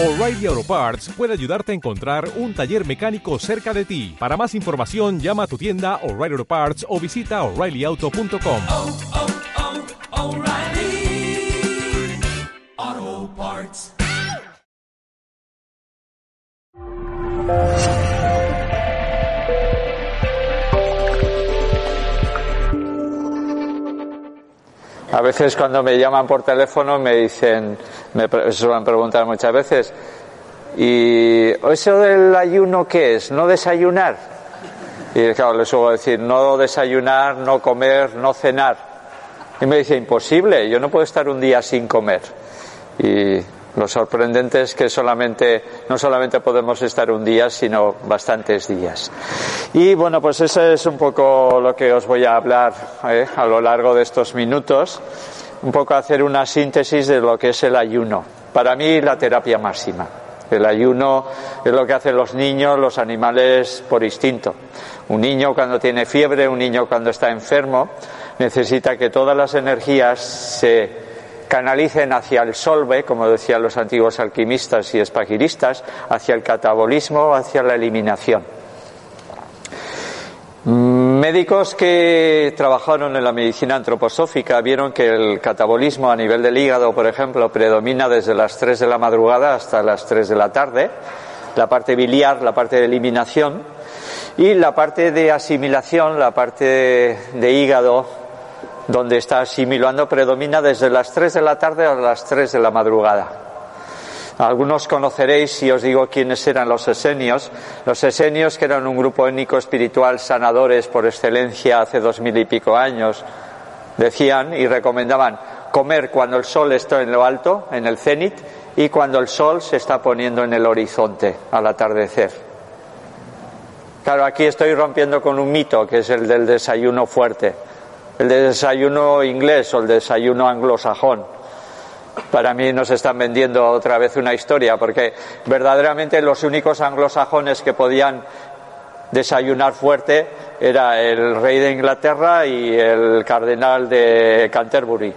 O'Reilly Auto Parts puede ayudarte a encontrar un taller mecánico cerca de ti. Para más información, llama a tu tienda O'Reilly Auto Parts o visita oreillyauto.com. oh, oh, Parts. A veces cuando me llaman por teléfono me dicen, me suelen preguntar muchas veces, ¿y eso del ayuno qué es? ¿No desayunar? Y claro, les suelo decir, no desayunar, no comer, no cenar. Y me dice, imposible, yo no puedo estar un día sin comer. Y lo sorprendente es que solamente, no solamente podemos estar un día, sino bastantes días. Y bueno, pues eso es un poco lo que os voy a hablar ¿eh? a lo largo de estos minutos. Un poco hacer una síntesis de lo que es el ayuno. Para mí, la terapia máxima. El ayuno es lo que hacen los niños, los animales por instinto. Un niño cuando tiene fiebre, un niño cuando está enfermo, necesita que todas las energías se canalicen hacia el solve, como decían los antiguos alquimistas y espagiristas, hacia el catabolismo, hacia la eliminación. Médicos que trabajaron en la medicina antroposófica vieron que el catabolismo a nivel del hígado, por ejemplo, predomina desde las 3 de la madrugada hasta las 3 de la tarde, la parte biliar, la parte de eliminación, y la parte de asimilación, la parte de hígado, donde está asimilando, predomina desde las 3 de la tarde a las 3 de la madrugada. Algunos conoceréis si os digo quiénes eran los esenios. Los esenios, que eran un grupo étnico espiritual sanadores por excelencia hace dos mil y pico años, decían y recomendaban comer cuando el sol está en lo alto, en el cenit, y cuando el sol se está poniendo en el horizonte al atardecer. Claro, aquí estoy rompiendo con un mito, que es el del desayuno fuerte, el desayuno inglés o el desayuno anglosajón para mí nos están vendiendo otra vez una historia, porque verdaderamente los únicos anglosajones que podían desayunar fuerte era el rey de Inglaterra y el cardenal de Canterbury.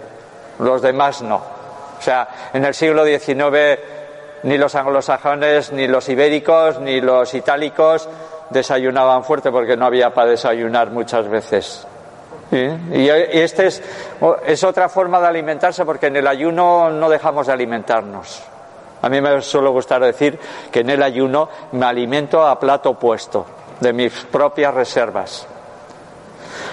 Los demás no. O sea, en el siglo XIX ni los anglosajones, ni los ibéricos, ni los itálicos desayunaban fuerte porque no había para desayunar muchas veces. Y este es, es, otra forma de alimentarse porque en el ayuno no dejamos de alimentarnos. A mí me suele gustar decir que en el ayuno me alimento a plato puesto de mis propias reservas.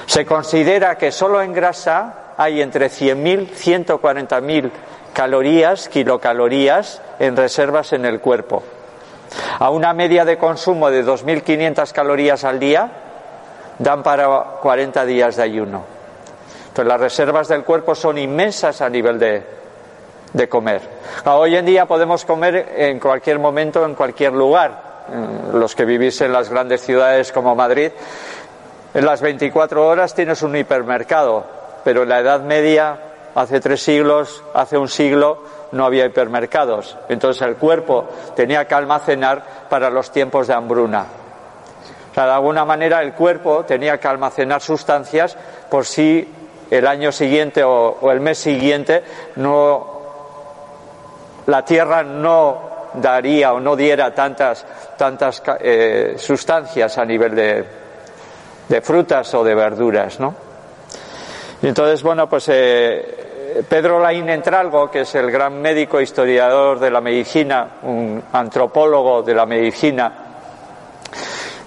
Se considera que solo en grasa hay entre 100.000 y 140.000 calorías, kilocalorías en reservas en el cuerpo. A una media de consumo de 2.500 calorías al día, dan para 40 días de ayuno. Entonces las reservas del cuerpo son inmensas a nivel de, de comer. Hoy en día podemos comer en cualquier momento, en cualquier lugar. Los que vivís en las grandes ciudades como Madrid, en las 24 horas tienes un hipermercado, pero en la Edad Media, hace tres siglos, hace un siglo, no había hipermercados. Entonces el cuerpo tenía que almacenar para los tiempos de hambruna. De alguna manera el cuerpo tenía que almacenar sustancias por si el año siguiente o, el mes siguiente no la tierra no daría o no diera tantas tantas eh, sustancias a nivel de, de, frutas o de verduras, ¿no? Entonces, bueno, pues eh, Pedro Laín Entralgo, que es el gran médico historiador de la medicina, un antropólogo de la medicina,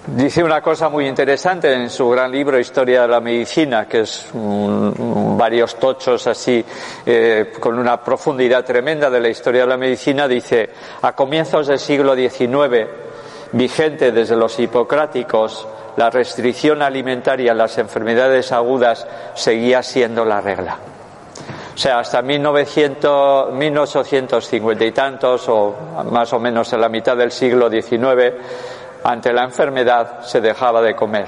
Dice una cosa muy interesante en su gran libro Historia de la Medicina, que es varios tochos así, eh, con una profundidad tremenda de la historia de la medicina. Dice, a comienzos del siglo XIX, vigente desde los hipocráticos, la restricción alimentaria en las enfermedades agudas seguía siendo la regla. O sea, hasta 1900, 1850 y tantos, o más o menos en la mitad del siglo XIX, ante la enfermedad se dejaba de comer.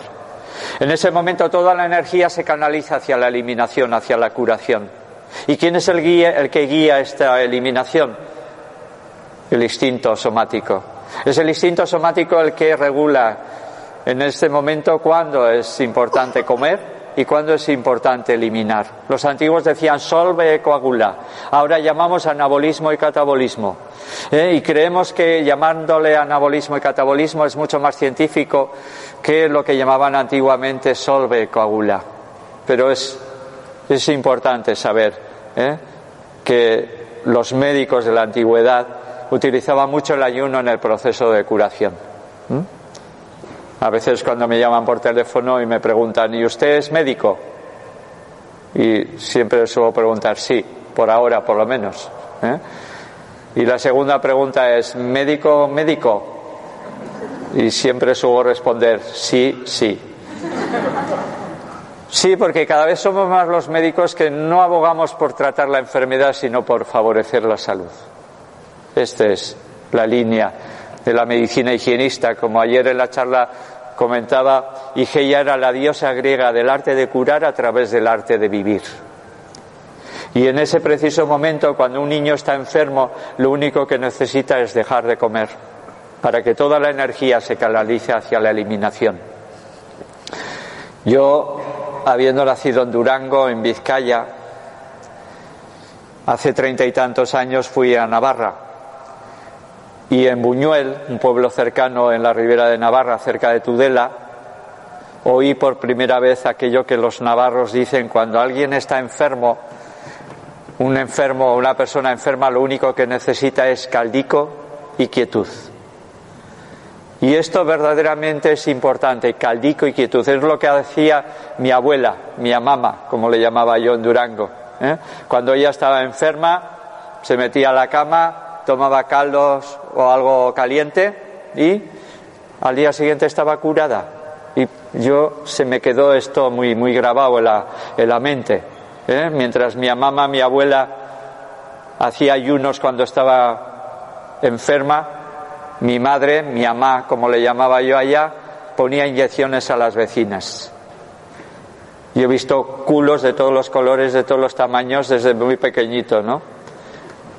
En ese momento toda la energía se canaliza hacia la eliminación, hacia la curación. ¿Y quién es el, el que guía esta eliminación? El instinto somático. Es el instinto somático el que regula en este momento cuándo es importante comer y cuándo es importante eliminar. Los antiguos decían solve e coagula. Ahora llamamos anabolismo y catabolismo. ¿eh? Y creemos que llamándole anabolismo y catabolismo es mucho más científico que lo que llamaban antiguamente solve coagula. Pero es, es importante saber ¿eh? que los médicos de la antigüedad utilizaban mucho el ayuno en el proceso de curación. A veces cuando me llaman por teléfono y me preguntan, ¿y usted es médico? Y siempre suelo preguntar, sí, por ahora por lo menos. ¿eh? Y la segunda pregunta es, ¿médico, médico? Y siempre suelo responder, sí, sí. Sí, porque cada vez somos más los médicos que no abogamos por tratar la enfermedad, sino por favorecer la salud. Esta es la línea de la medicina higienista. Como ayer en la charla comentaba, Igeia era la diosa griega del arte de curar a través del arte de vivir. Y en ese preciso momento, cuando un niño está enfermo, lo único que necesita es dejar de comer, para que toda la energía se canalice hacia la eliminación. Yo, habiendo nacido en Durango, en Vizcaya, hace treinta y tantos años fui a Navarra. Y en Buñuel, un pueblo cercano en la ribera de Navarra, cerca de Tudela, oí por primera vez aquello que los navarros dicen cuando alguien está enfermo, un enfermo o una persona enferma lo único que necesita es caldico y quietud. Y esto verdaderamente es importante, caldico y quietud. Es lo que hacía mi abuela, mi amama, como le llamaba yo en Durango. ¿eh? Cuando ella estaba enferma, se metía a la cama, tomaba caldos o algo caliente y al día siguiente estaba curada. Y yo se me quedó esto muy, muy grabado en la, en la mente. ¿eh? Mientras mi mamá, mi abuela, hacía ayunos cuando estaba enferma, mi madre, mi mamá, como le llamaba yo allá, ponía inyecciones a las vecinas. Yo he visto culos de todos los colores, de todos los tamaños, desde muy pequeñito, ¿no?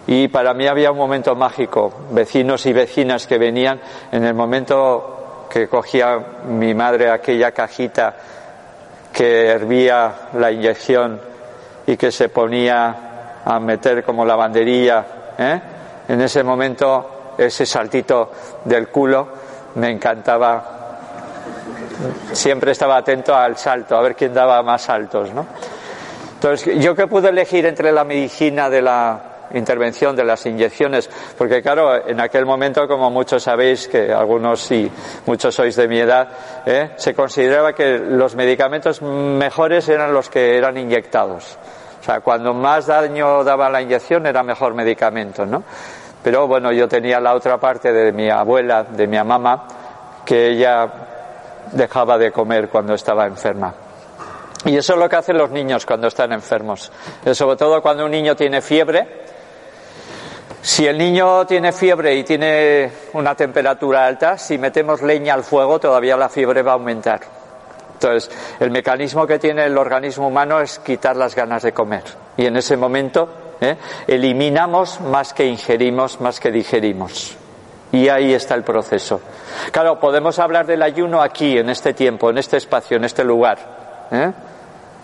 Y para mí había un momento mágico, vecinos y vecinas que venían en el momento que cogía mi madre aquella cajita que hervía la inyección y que se ponía a meter como lavandería, ¿eh? en ese momento ese saltito del culo me encantaba. Siempre estaba atento al salto, a ver quién daba más saltos, ¿no? Entonces, yo que pude elegir entre la medicina de la intervención de las inyecciones, porque claro, en aquel momento, como muchos sabéis, que algunos sí, muchos sois de mi edad, ¿eh? se consideraba que los medicamentos mejores eran los que eran inyectados. O sea, cuando más daño daba la inyección era mejor medicamento, ¿no? Pero bueno, yo tenía la otra parte de mi abuela, de mi mamá, que ella dejaba de comer cuando estaba enferma. Y eso es lo que hacen los niños cuando están enfermos. Sobre todo cuando un niño tiene fiebre. Si el niño tiene fiebre y tiene una temperatura alta, si metemos leña al fuego, todavía la fiebre va a aumentar. Entonces, el mecanismo que tiene el organismo humano es quitar las ganas de comer. Y en ese momento ¿eh? eliminamos más que ingerimos, más que digerimos. Y ahí está el proceso. Claro, podemos hablar del ayuno aquí, en este tiempo, en este espacio, en este lugar. ¿eh?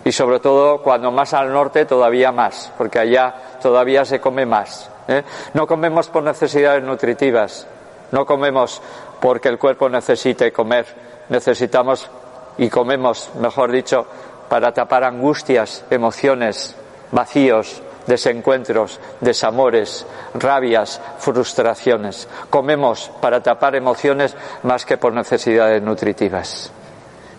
Y sobre todo cuando más al norte todavía más, porque allá todavía se come más. ¿Eh? No comemos por necesidades nutritivas, no comemos porque el cuerpo necesite comer, necesitamos y comemos, mejor dicho, para tapar angustias, emociones, vacíos, desencuentros, desamores, rabias, frustraciones. Comemos para tapar emociones más que por necesidades nutritivas.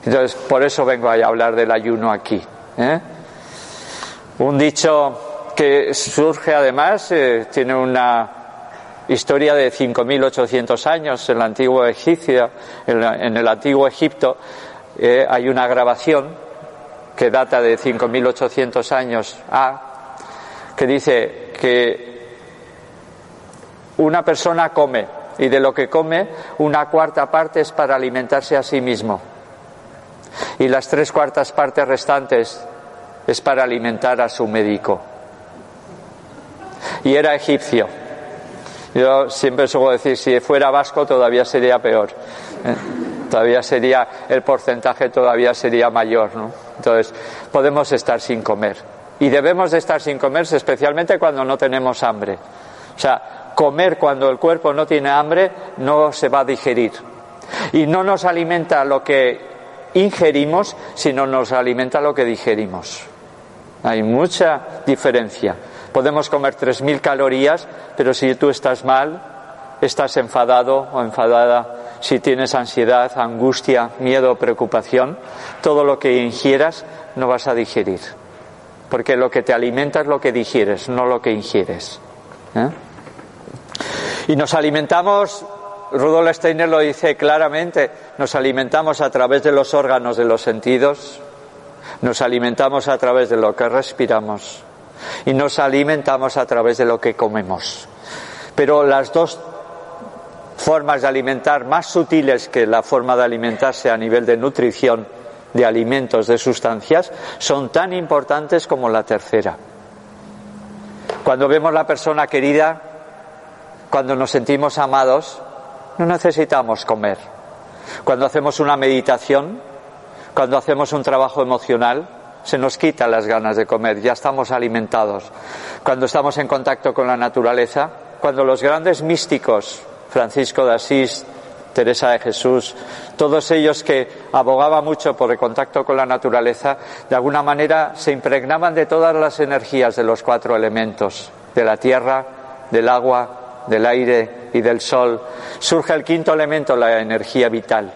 Entonces, por eso vengo a hablar del ayuno aquí. ¿eh? Un dicho que surge además, eh, tiene una historia de 5.800 años en el antiguo Egipcio, en, el antiguo Egipto, eh, hay una grabación que data de 5.800 años a que dice que una persona come y de lo que come una cuarta parte es para alimentarse a sí mismo y las tres cuartas partes restantes es para alimentar a su médico. Y era egipcio. Yo siempre suelo decir, si fuera vasco todavía sería peor. ¿eh? Todavía sería, el porcentaje todavía sería mayor, ¿no? Entonces, podemos estar sin comer. Y debemos de estar sin comerse, especialmente cuando no tenemos hambre. O sea, comer cuando el cuerpo no tiene hambre no se va a digerir. Y no nos alimenta lo que ingerimos, sino nos alimenta lo que digerimos. Hay mucha diferencia. Podemos comer 3.000 calorías, pero si tú estás mal, estás enfadado o enfadada, si tienes ansiedad, angustia, miedo, preocupación, todo lo que ingieras no vas a digerir. Porque lo que te alimenta es lo que digieres, no lo que ingieres. ¿eh? Y nos alimentamos, Rudolf Steiner lo dice claramente, nos alimentamos a través de los órganos de los sentidos, nos alimentamos a través de lo que respiramos y nos alimentamos a través de lo que comemos. Pero las dos formas de alimentar más sutiles que la forma de alimentarse a nivel de nutrición, de alimentos, de sustancias, son tan importantes como la tercera. Cuando vemos la persona querida, cuando nos sentimos amados, no necesitamos comer. Cuando hacemos una meditación, cuando hacemos un trabajo emocional, se nos quitan las ganas de comer, ya estamos alimentados. Cuando estamos en contacto con la naturaleza, cuando los grandes místicos, Francisco de Asís, Teresa de Jesús, todos ellos que abogaban mucho por el contacto con la naturaleza, de alguna manera se impregnaban de todas las energías de los cuatro elementos, de la tierra, del agua, del aire y del sol, surge el quinto elemento, la energía vital.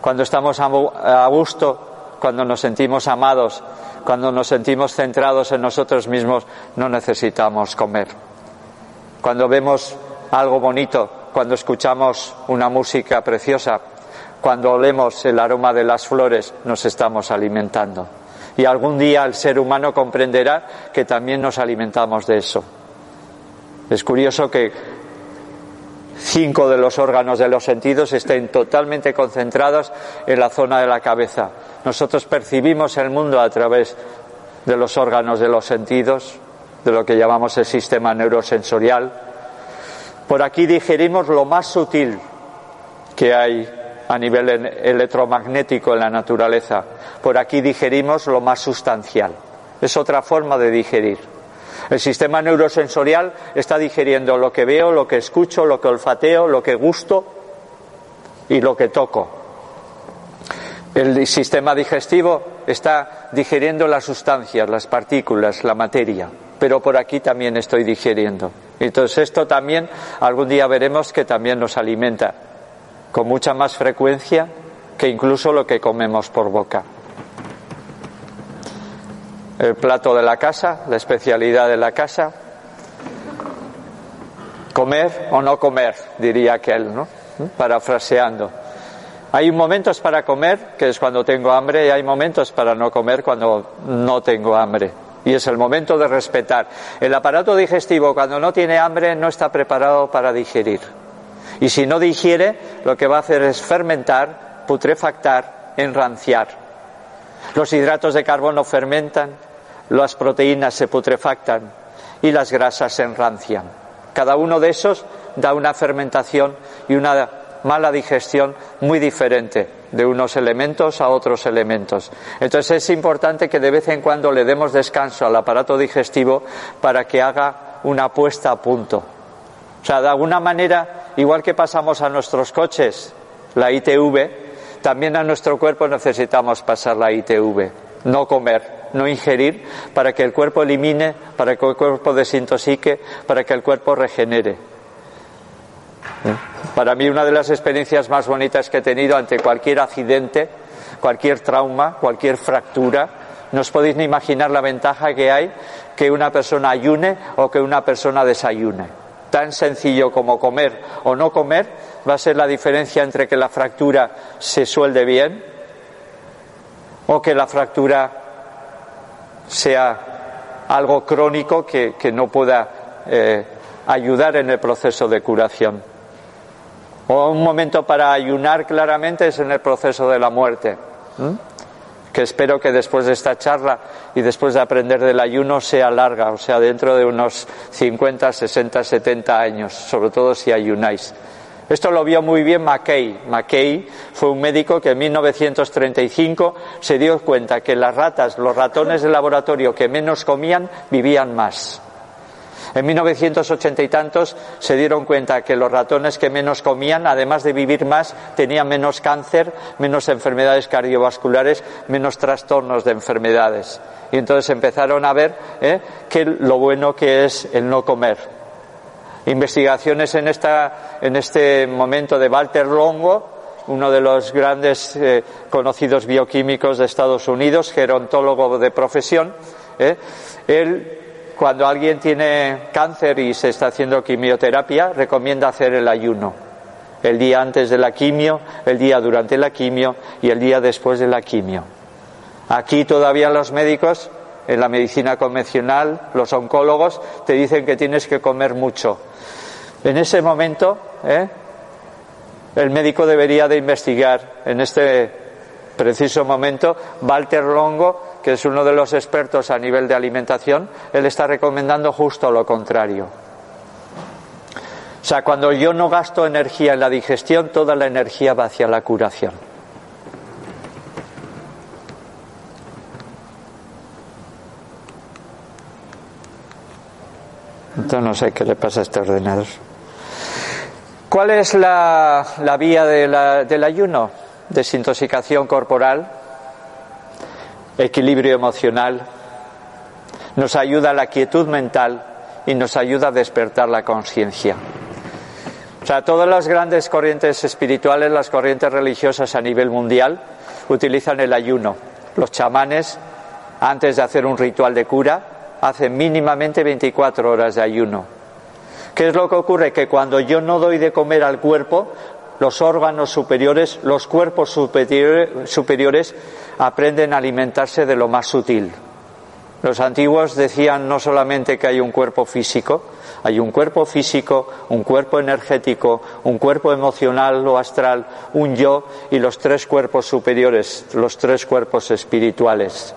Cuando estamos a gusto, cuando nos sentimos amados, cuando nos sentimos centrados en nosotros mismos, no necesitamos comer. Cuando vemos algo bonito, cuando escuchamos una música preciosa, cuando olemos el aroma de las flores, nos estamos alimentando. Y algún día el ser humano comprenderá que también nos alimentamos de eso. Es curioso que cinco de los órganos de los sentidos estén totalmente concentrados en la zona de la cabeza. Nosotros percibimos el mundo a través de los órganos de los sentidos, de lo que llamamos el sistema neurosensorial. Por aquí digerimos lo más sutil que hay a nivel electromagnético en la naturaleza. Por aquí digerimos lo más sustancial. Es otra forma de digerir. El sistema neurosensorial está digiriendo lo que veo, lo que escucho, lo que olfateo, lo que gusto y lo que toco. El sistema digestivo está digiriendo las sustancias, las partículas, la materia, pero por aquí también estoy digiriendo. Entonces esto también algún día veremos que también nos alimenta con mucha más frecuencia que incluso lo que comemos por boca el plato de la casa, la especialidad de la casa. Comer o no comer, diría aquel, ¿no? Parafraseando. Hay momentos para comer, que es cuando tengo hambre, y hay momentos para no comer cuando no tengo hambre. Y es el momento de respetar. El aparato digestivo, cuando no tiene hambre, no está preparado para digerir. Y si no digiere, lo que va a hacer es fermentar, putrefactar, enranciar. Los hidratos de carbono fermentan, las proteínas se putrefactan y las grasas se enrancian. Cada uno de esos da una fermentación y una mala digestión muy diferente de unos elementos a otros elementos. Entonces es importante que de vez en cuando le demos descanso al aparato digestivo para que haga una puesta a punto. O sea, de alguna manera, igual que pasamos a nuestros coches la ITV, también a nuestro cuerpo necesitamos pasar la ITV, no comer no ingerir, para que el cuerpo elimine, para que el cuerpo desintoxique, para que el cuerpo regenere. ¿Eh? Para mí una de las experiencias más bonitas que he tenido ante cualquier accidente, cualquier trauma, cualquier fractura, no os podéis ni imaginar la ventaja que hay que una persona ayune o que una persona desayune. Tan sencillo como comer o no comer va a ser la diferencia entre que la fractura se suelde bien o que la fractura sea algo crónico que, no pueda eh, ayudar en el proceso de curación. O un momento para ayunar claramente es en el proceso de la muerte, que espero que después de esta charla y después de aprender del ayuno sea larga, o sea, dentro de unos 50, 60, 70 años, sobre todo si ayunáis. Esto lo vio muy bien Mackay. Mackay fue un médico que en 1935 se dio cuenta que las ratas, los ratones de laboratorio que menos comían, vivían más. En 1980 y tantos se dieron cuenta que los ratones que menos comían, además de vivir más, tenían menos cáncer, menos enfermedades cardiovasculares, menos trastornos de enfermedades. Y entonces empezaron a ver ¿eh? que lo bueno que es el no comer. Investigaciones en, esta, en este momento de Walter Longo, uno de los grandes eh, conocidos bioquímicos de Estados Unidos, gerontólogo de profesión. ¿eh? Él, cuando alguien tiene cáncer y se está haciendo quimioterapia, recomienda hacer el ayuno. El día antes de la quimio, el día durante la quimio y el día después de la quimio. Aquí todavía los médicos, en la medicina convencional, los oncólogos, te dicen que tienes que comer mucho. En ese momento, ¿eh? el médico debería de investigar en este preciso momento. Walter Longo, que es uno de los expertos a nivel de alimentación, él está recomendando justo lo contrario. O sea, cuando yo no gasto energía en la digestión, toda la energía va hacia la curación. Entonces no sé qué le pasa a este ordenador. ¿Cuál es la, la vía del ayuno? Desintoxicación corporal, equilibrio emocional, nos ayuda a la quietud mental y nos ayuda a despertar la conciencia. O sea, todas las grandes corrientes espirituales, las corrientes religiosas a nivel mundial, utilizan el ayuno. Los chamanes, antes de hacer un ritual de cura, hacen mínimamente 24 horas de ayuno ¿Qué es lo que ocurre? Que cuando yo no doy de comer al cuerpo, los órganos superiores, los cuerpos superiores, aprenden a alimentarse de lo más sutil. Los antiguos decían no solamente que hay un cuerpo físico, hay un cuerpo físico, un cuerpo energético, un cuerpo emocional o astral, un yo y los tres cuerpos superiores, los tres cuerpos espirituales.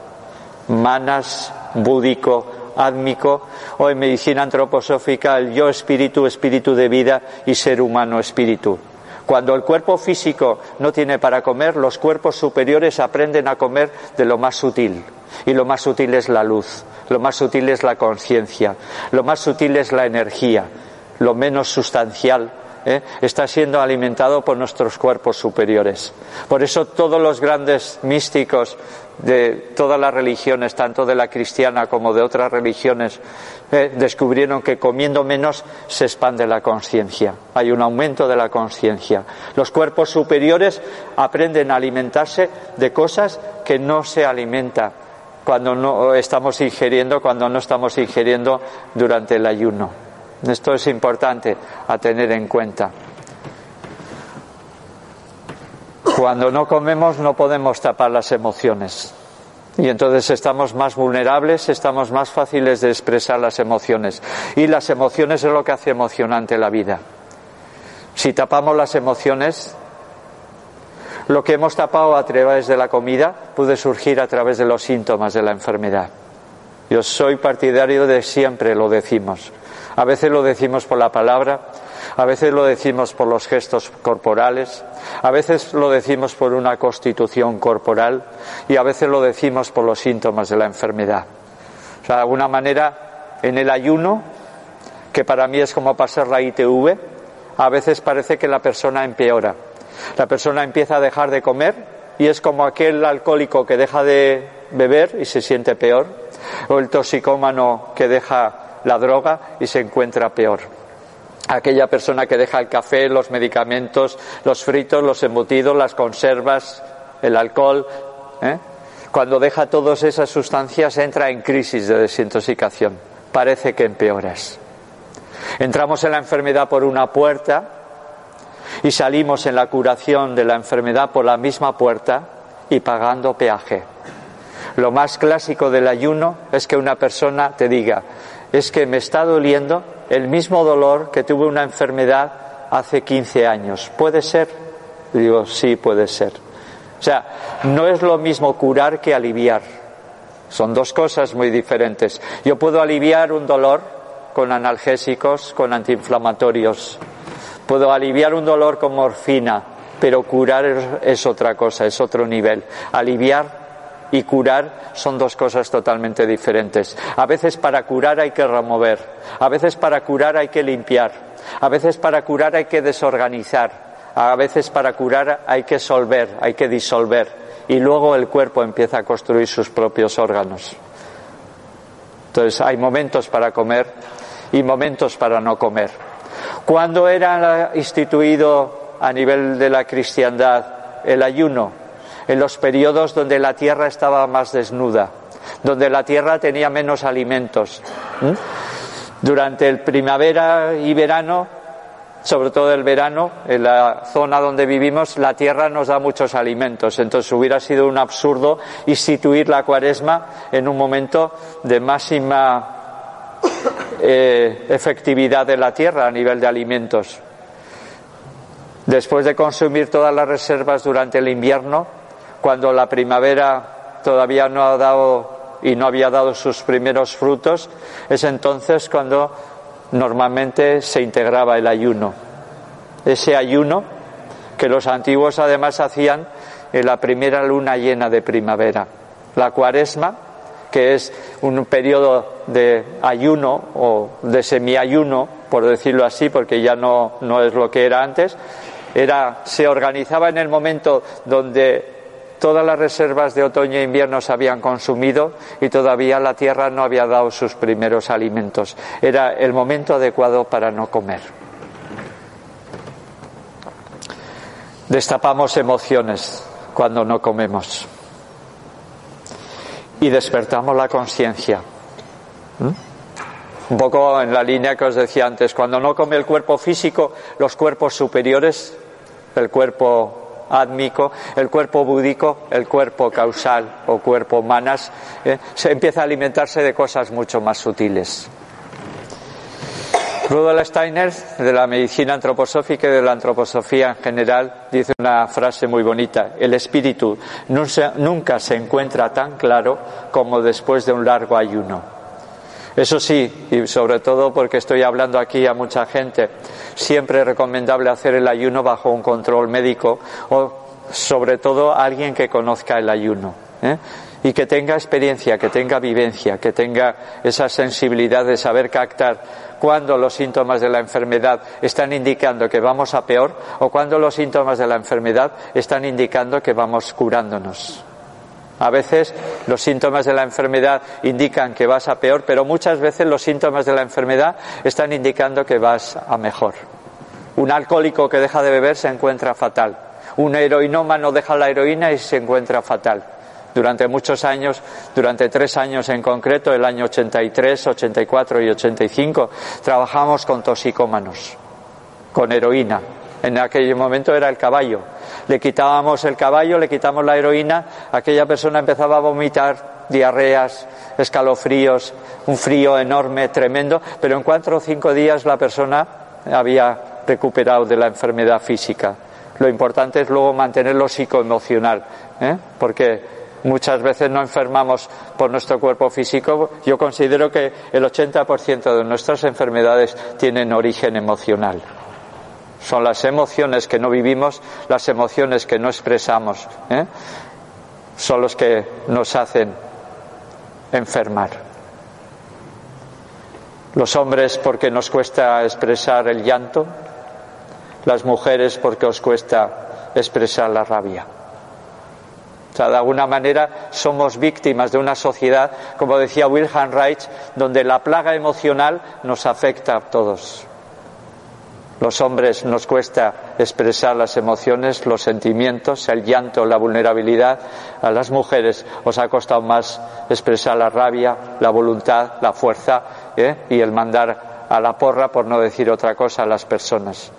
Manas, búdico, átmico o en medicina antroposófica el yo espíritu, espíritu de vida y ser humano espíritu. Cuando el cuerpo físico no tiene para comer, los cuerpos superiores aprenden a comer de lo más sutil. Y lo más sutil es la luz, lo más sutil es la conciencia, lo más sutil es la energía, lo menos sustancial ¿eh? está siendo alimentado por nuestros cuerpos superiores. Por eso todos los grandes místicos de todas las religiones, tanto de la cristiana como de otras religiones, ¿eh? descubrieron que comiendo menos se expande la conciencia. Hay un aumento de la conciencia. Los cuerpos superiores aprenden a alimentarse de cosas que no se alimenta cuando no estamos ingiriendo, cuando no estamos ingiriendo durante el ayuno. Esto es importante a tener en cuenta. Cuando no comemos no podemos tapar las emociones. Y entonces estamos más vulnerables, estamos más fáciles de expresar las emociones. Y las emociones es lo que hace emocionante la vida. Si tapamos las emociones, lo que hemos tapado a través de la comida puede surgir a través de los síntomas de la enfermedad. Yo soy partidario de siempre lo decimos. A veces lo decimos por la palabra, a veces lo decimos por los gestos corporales, a veces lo decimos por una constitución corporal y a veces lo decimos por los síntomas de la enfermedad. O sea, de alguna manera, en el ayuno, que para mí es como pasar la ITV, a veces parece que la persona empeora. La persona empieza a dejar de comer y es como aquel alcohólico que deja de beber y se siente peor, o el toxicómano que deja la droga y se encuentra peor. Aquella persona que deja el café, los medicamentos, los fritos, los embutidos, las conservas, el alcohol, ¿eh? cuando deja todas esas sustancias entra en crisis de desintoxicación. Parece que empeoras. Entramos en la enfermedad por una puerta y salimos en la curación de la enfermedad por la misma puerta y pagando peaje. Lo más clásico del ayuno es que una persona te diga, es que me está doliendo el mismo dolor que tuve una enfermedad hace 15 años. ¿Puede ser? Digo, sí, puede ser. O sea, no es lo mismo curar que aliviar. Son dos cosas muy diferentes. Yo puedo aliviar un dolor con analgésicos, con antiinflamatorios. Puedo aliviar un dolor con morfina, pero curar es otra cosa, es otro nivel. Aliviar y curar son dos cosas totalmente diferentes. A veces para curar hay que remover, a veces para curar hay que limpiar, a veces para curar hay que desorganizar, a veces para curar hay que solver, hay que disolver y luego el cuerpo empieza a construir sus propios órganos. Entonces hay momentos para comer y momentos para no comer. ¿Cuándo era instituido a nivel de la cristiandad el ayuno? En los periodos donde la tierra estaba más desnuda, donde la tierra tenía menos alimentos. Durante el primavera y verano, sobre todo el verano, en la zona donde vivimos, la tierra nos da muchos alimentos. Entonces hubiera sido un absurdo instituir la cuaresma en un momento de máxima eh, efectividad de la tierra a nivel de alimentos. Después de consumir todas las reservas durante el invierno, cuando la primavera todavía no ha dado y no había dado sus primeros frutos, es entonces cuando normalmente se integraba el ayuno. Ese ayuno que los antiguos además hacían en la primera luna llena de primavera. La cuaresma que es un periodo de ayuno o de semiayuno, por decirlo así, porque ya no, no es lo que era antes, era, se organizaba en el momento donde todas las reservas de otoño e invierno se habían consumido y todavía la tierra no había dado sus primeros alimentos. Era el momento adecuado para no comer. Destapamos emociones cuando no comemos y despertamos la conciencia. ¿Mm? Un poco en la línea que os decía antes, cuando no come el cuerpo físico, los cuerpos superiores, el cuerpo átmico, el cuerpo búdico, el cuerpo causal o cuerpo manas, ¿eh? se empieza a alimentarse de cosas mucho más sutiles. Rudolf Steiner, de la medicina antroposófica y de la antroposofía en general, dice una frase muy bonita. El espíritu nunca se encuentra tan claro como después de un largo ayuno. Eso sí, y sobre todo porque estoy hablando aquí a mucha gente, siempre es recomendable hacer el ayuno bajo un control médico o sobre todo alguien que conozca el ayuno. ¿eh? y que tenga experiencia, que tenga vivencia, que tenga esa sensibilidad de saber captar cuando los síntomas de la enfermedad están indicando que vamos a peor o cuando los síntomas de la enfermedad están indicando que vamos curándonos. A veces los síntomas de la enfermedad indican que vas a peor, pero muchas veces los síntomas de la enfermedad están indicando que vas a mejor. Un alcohólico que deja de beber se encuentra fatal. Un heroinómano deja la heroína y se encuentra fatal durante muchos años, durante tres años en concreto, el año 83, 84 y 85, trabajamos con toxicómanos, con heroína. En aquel momento era el caballo. Le quitábamos el caballo, le quitamos la heroína, aquella persona empezaba a vomitar diarreas, escalofríos, un frío enorme, tremendo, pero en cuatro o cinco días la persona había recuperado de la enfermedad física. Lo importante es luego mantenerlo psicoemocional, ¿eh? porque muchas veces no enfermamos por nuestro cuerpo físico. Yo considero que el 80% de nuestras enfermedades tienen origen emocional. Son las emociones que no vivimos, las emociones que no expresamos, ¿eh? son los que nos hacen enfermar. Los hombres porque nos cuesta expresar el llanto, las mujeres porque os cuesta expresar la rabia. O sea, de alguna manera somos víctimas de una sociedad, como decía Wilhelm Reich, donde la plaga emocional nos afecta a todos. Los hombres nos cuesta expresar las emociones, los sentimientos, el llanto, la vulnerabilidad. A las mujeres os ha costado más expresar la rabia, la voluntad, la fuerza ¿eh? y el mandar a la porra, por no decir otra cosa, a las personas.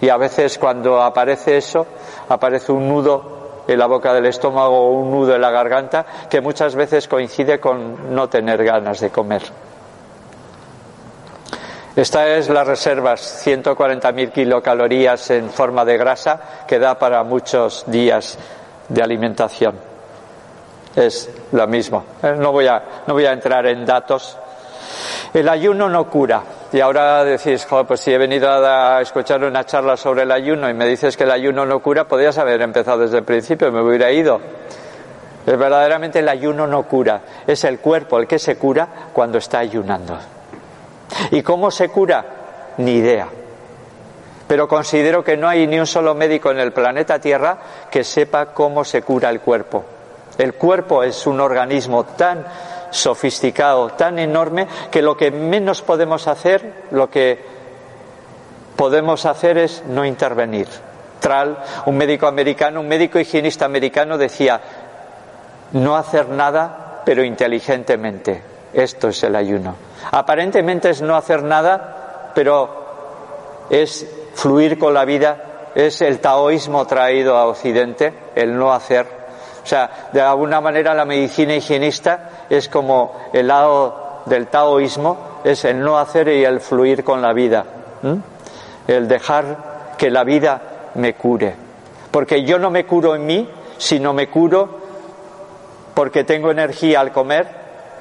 Y a veces cuando aparece eso, aparece un nudo en la boca del estómago o un nudo en la garganta que muchas veces coincide con no tener ganas de comer. Esta es la reservas, 140.000 kilocalorías en forma de grasa que da para muchos días de alimentación. Es lo mismo. Eh, no voy a, no voy a entrar en datos. El ayuno no cura. Y ahora decís, joder, pues si he venido a escuchar una charla sobre el ayuno y me dices que el ayuno no cura, podrías haber empezado desde el principio me hubiera ido. Es verdaderamente el ayuno no cura, es el cuerpo el que se cura cuando está ayunando. ¿Y cómo se cura? Ni idea. Pero considero que no hay ni un solo médico en el planeta Tierra que sepa cómo se cura el cuerpo. El cuerpo es un organismo tan sofisticado, tan enorme, que lo que menos podemos hacer, lo que podemos hacer es no intervenir. Tral, un médico americano, un médico higienista americano decía, no hacer nada, pero inteligentemente. Esto es el ayuno. Aparentemente es no hacer nada, pero es fluir con la vida, es el taoísmo traído a Occidente, el no hacer. O sea, de alguna manera la medicina higienista es como el lado del taoísmo, es el no hacer y el fluir con la vida. El dejar que la vida me cure. Porque yo no me curo en mí, sino me curo porque tengo energía al comer,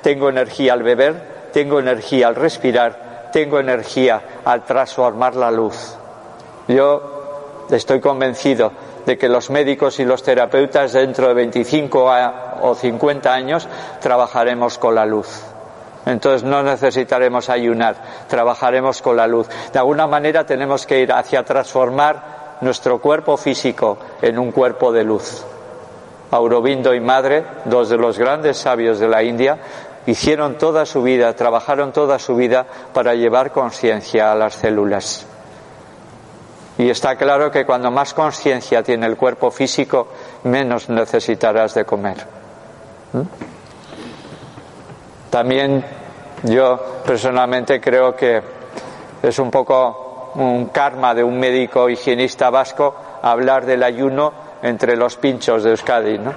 tengo energía al beber, tengo energía al respirar, tengo energía al transformar la luz. Yo estoy convencido de que los médicos y los terapeutas dentro de 25 o 50 años trabajaremos con la luz. Entonces no necesitaremos ayunar, trabajaremos con la luz. De alguna manera tenemos que ir hacia transformar nuestro cuerpo físico en un cuerpo de luz. Aurobindo y Madre, dos de los grandes sabios de la India, hicieron toda su vida, trabajaron toda su vida para llevar conciencia a las células. Y está claro que cuando más conciencia tiene el cuerpo físico, menos necesitarás de comer. ¿Mm? También yo personalmente creo que es un poco un karma de un médico higienista vasco hablar del ayuno entre los pinchos de Euskadi, ¿no?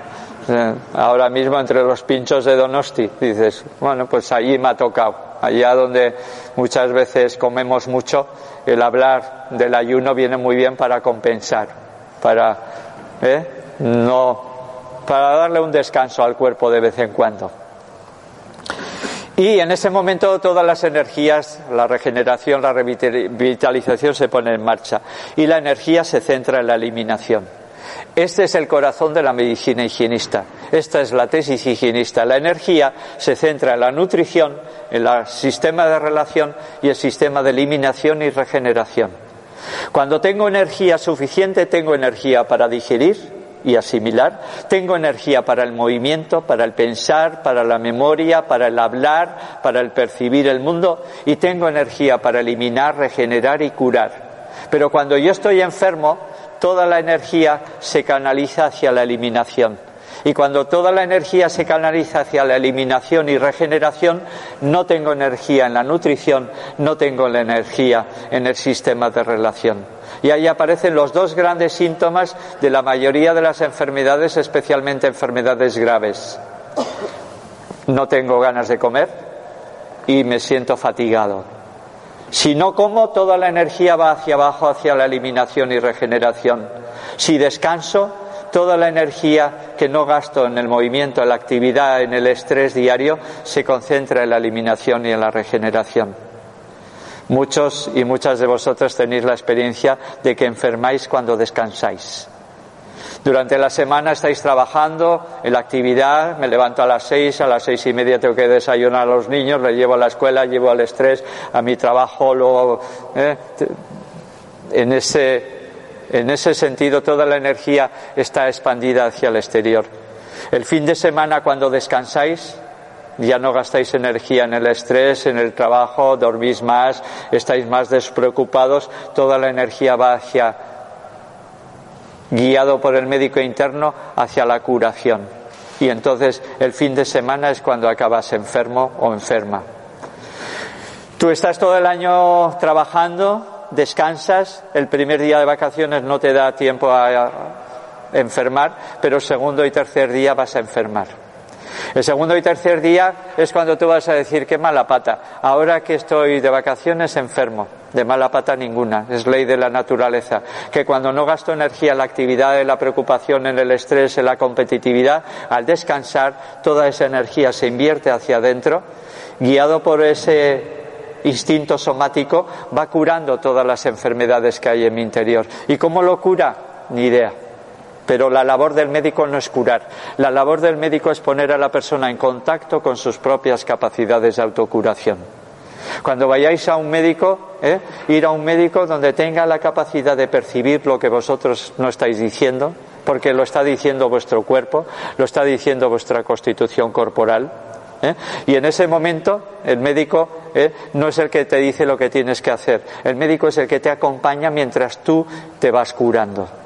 Ahora mismo entre los pinchos de Donosti, dices, bueno, pues allí me ha tocado, allá donde muchas veces comemos mucho, el hablar del ayuno viene muy bien para compensar, para, ¿eh? no, para darle un descanso al cuerpo de vez en cuando. Y en ese momento todas las energías, la regeneración, la revitalización se pone en marcha y la energía se centra en la eliminación. Este es el corazón de la medicina higienista. Esta es la tesis higienista. La energía se centra en la nutrición, en el sistema de relación y el sistema de eliminación y regeneración. Cuando tengo energía suficiente, tengo energía para digerir y asimilar, tengo energía para el movimiento, para el pensar, para la memoria, para el hablar, para el percibir el mundo y tengo energía para eliminar, regenerar y curar. Pero cuando yo estoy enfermo, toda la energía se canaliza hacia la eliminación. Y cuando toda la energía se canaliza hacia la eliminación y regeneración, no tengo energía en la nutrición, no tengo la energía en el sistema de relación. Y ahí aparecen los dos grandes síntomas de la mayoría de las enfermedades, especialmente enfermedades graves. No tengo ganas de comer y me siento fatigado. Si no como, toda la energía va hacia abajo, hacia la eliminación y regeneración. Si descanso, toda la energía que no gasto en el movimiento, en la actividad, en el estrés diario, se concentra en la eliminación y en la regeneración. Muchos y muchas de vosotros tenéis la experiencia de que enfermáis cuando descansáis. Durante la semana estáis trabajando en la actividad, me levanto a las seis, a las seis y media tengo que desayunar a los niños, les llevo a la escuela, llevo al estrés, a mi trabajo, luego, ¿eh? en ese, en ese sentido toda la energía está expandida hacia el exterior. El fin de semana cuando descansáis, ya no gastáis energía en el estrés, en el trabajo, dormís más, estáis más despreocupados, toda la energía va hacia guiado por el médico interno hacia la curación. Y entonces el fin de semana es cuando acabas enfermo o enferma. Tú estás todo el año trabajando, descansas, el primer día de vacaciones no te da tiempo a enfermar, pero segundo y tercer día vas a enfermar. El segundo y tercer día es cuando tú vas a decir, qué mala pata, ahora que estoy de vacaciones enfermo, de mala pata ninguna, es ley de la naturaleza, que cuando no gasto energía en la actividad, en la preocupación, en el estrés, en la competitividad, al descansar, toda esa energía se invierte hacia adentro, guiado por ese instinto somático, va curando todas las enfermedades que hay en mi interior. ¿Y cómo lo cura? Ni idea. Pero la labor del médico no es curar. La labor del médico es poner a la persona en contacto con sus propias capacidades de autocuración. Cuando vayáis a un médico, ¿eh? ir a un médico donde tenga la capacidad de percibir lo que vosotros no estáis diciendo, porque lo está diciendo vuestro cuerpo, lo está diciendo vuestra constitución corporal. ¿eh? Y en ese momento el médico ¿eh? no es el que te dice lo que tienes que hacer, el médico es el que te acompaña mientras tú te vas curando.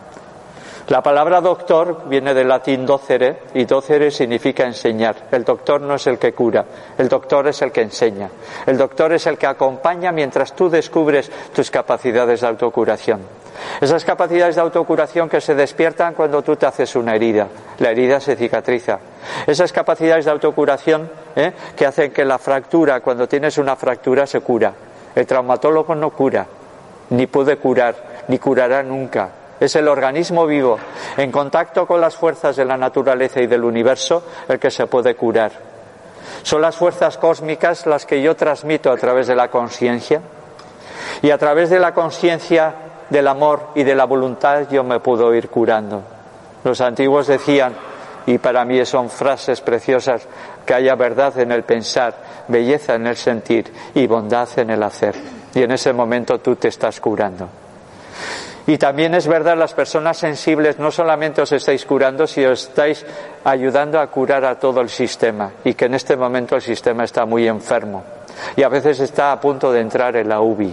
La palabra doctor viene del latín docere y docere significa enseñar. El doctor no es el que cura, el doctor es el que enseña. El doctor es el que acompaña mientras tú descubres tus capacidades de autocuración. Esas capacidades de autocuración que se despiertan cuando tú te haces una herida. La herida se cicatriza. Esas capacidades de autocuración ¿eh? que hacen que la fractura, cuando tienes una fractura, se cura. El traumatólogo no cura, ni puede curar, ni curará nunca es el organismo vivo, en contacto con las fuerzas de la naturaleza y del universo, el que se puede curar. Son las fuerzas cósmicas las que yo transmito a través de la conciencia y a través de la conciencia del amor y de la voluntad yo me puedo ir curando. Los antiguos decían, y para mí son frases preciosas, que haya verdad en el pensar, belleza en el sentir y bondad en el hacer. Y en ese momento tú te estás curando. Y también es verdad, las personas sensibles no solamente os estáis curando, sino os estáis ayudando a curar a todo el sistema. Y que en este momento el sistema está muy enfermo. Y a veces está a punto de entrar en la UBI.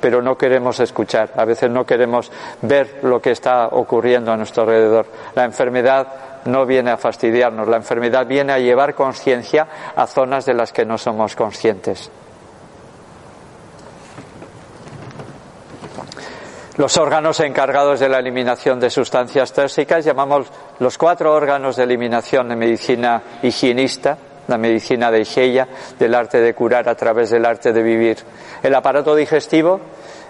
Pero no queremos escuchar, a veces no queremos ver lo que está ocurriendo a nuestro alrededor. La enfermedad no viene a fastidiarnos, la enfermedad viene a llevar conciencia a zonas de las que no somos conscientes. Los órganos encargados de la eliminación de sustancias tóxicas llamamos los cuatro órganos de eliminación de medicina higienista, la medicina de higiene, del arte de curar a través del arte de vivir. El aparato digestivo,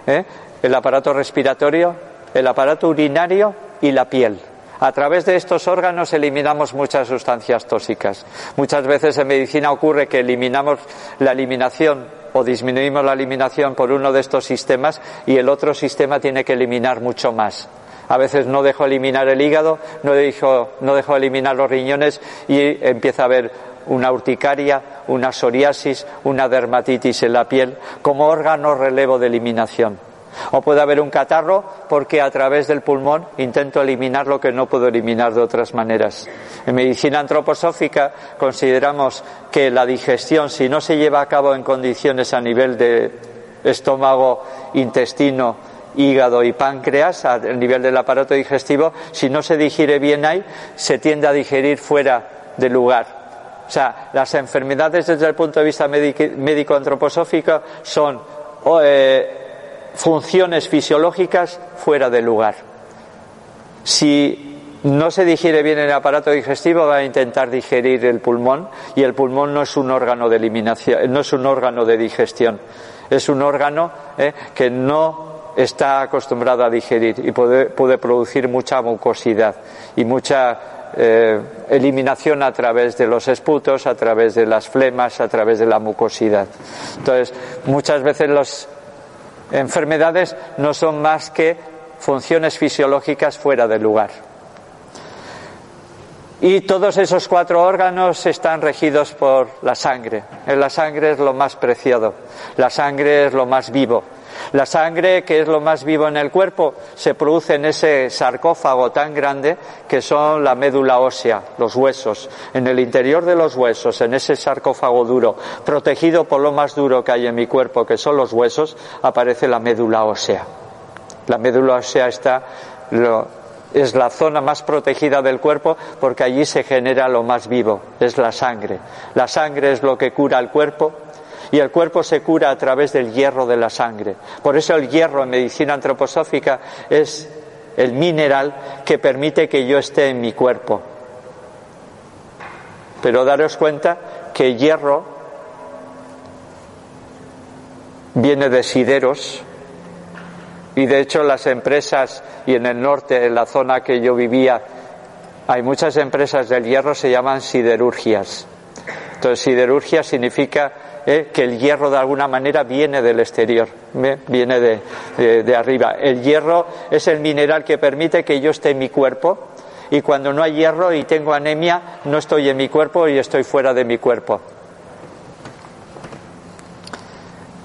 ¿eh? el aparato respiratorio, el aparato urinario y la piel. A través de estos órganos eliminamos muchas sustancias tóxicas. Muchas veces en medicina ocurre que eliminamos la eliminación o disminuimos la eliminación por uno de estos sistemas y el otro sistema tiene que eliminar mucho más. A veces no dejo eliminar el hígado, no dejo, no dejo eliminar los riñones y empieza a haber una urticaria, una psoriasis, una dermatitis en la piel como órgano relevo de eliminación. O puede haber un catarro porque a través del pulmón intento eliminar lo que no puedo eliminar de otras maneras. En medicina antroposófica consideramos que la digestión, si no se lleva a cabo en condiciones a nivel de estómago, intestino, hígado y páncreas, a nivel del aparato digestivo, si no se digiere bien ahí, se tiende a digerir fuera del lugar. O sea, las enfermedades desde el punto de vista médico-antroposófico son eh, funciones fisiológicas fuera de lugar. Si no se digiere bien el aparato digestivo, va a intentar digerir el pulmón y el pulmón no es un órgano de eliminación, no es un órgano de digestión, es un órgano eh, que no está acostumbrado a digerir y puede, producir mucha mucosidad y mucha eh, eliminación a través de los esputos, a través de las flemas, a través de la mucosidad. Entonces, muchas veces los enfermedades no son más que funciones fisiológicas fuera de lugar. Y todos esos cuatro órganos están regidos por la sangre. La sangre es lo más preciado, la sangre es lo más vivo. La sangre, que es lo más vivo en el cuerpo, se produce en ese sarcófago tan grande que son la médula ósea, los huesos. En el interior de los huesos, en ese sarcófago duro, protegido por lo más duro que hay en mi cuerpo, que son los huesos, aparece la médula ósea. La médula ósea está es la zona más protegida del cuerpo porque allí se genera lo más vivo, es la sangre. La sangre es lo que cura el cuerpo, y el cuerpo se cura a través del hierro de la sangre. Por eso el hierro en medicina antroposófica es el mineral que permite que yo esté en mi cuerpo. Pero daros cuenta que hierro viene de sideros y de hecho las empresas y en el norte, en la zona que yo vivía, hay muchas empresas del hierro se llaman siderurgias. Entonces siderurgia significa ¿eh? que el hierro de alguna manera viene del exterior, viene de, arriba. El hierro es el mineral que permite que yo esté en mi cuerpo y cuando no hay hierro y tengo anemia, no estoy en mi cuerpo y estoy fuera de mi cuerpo.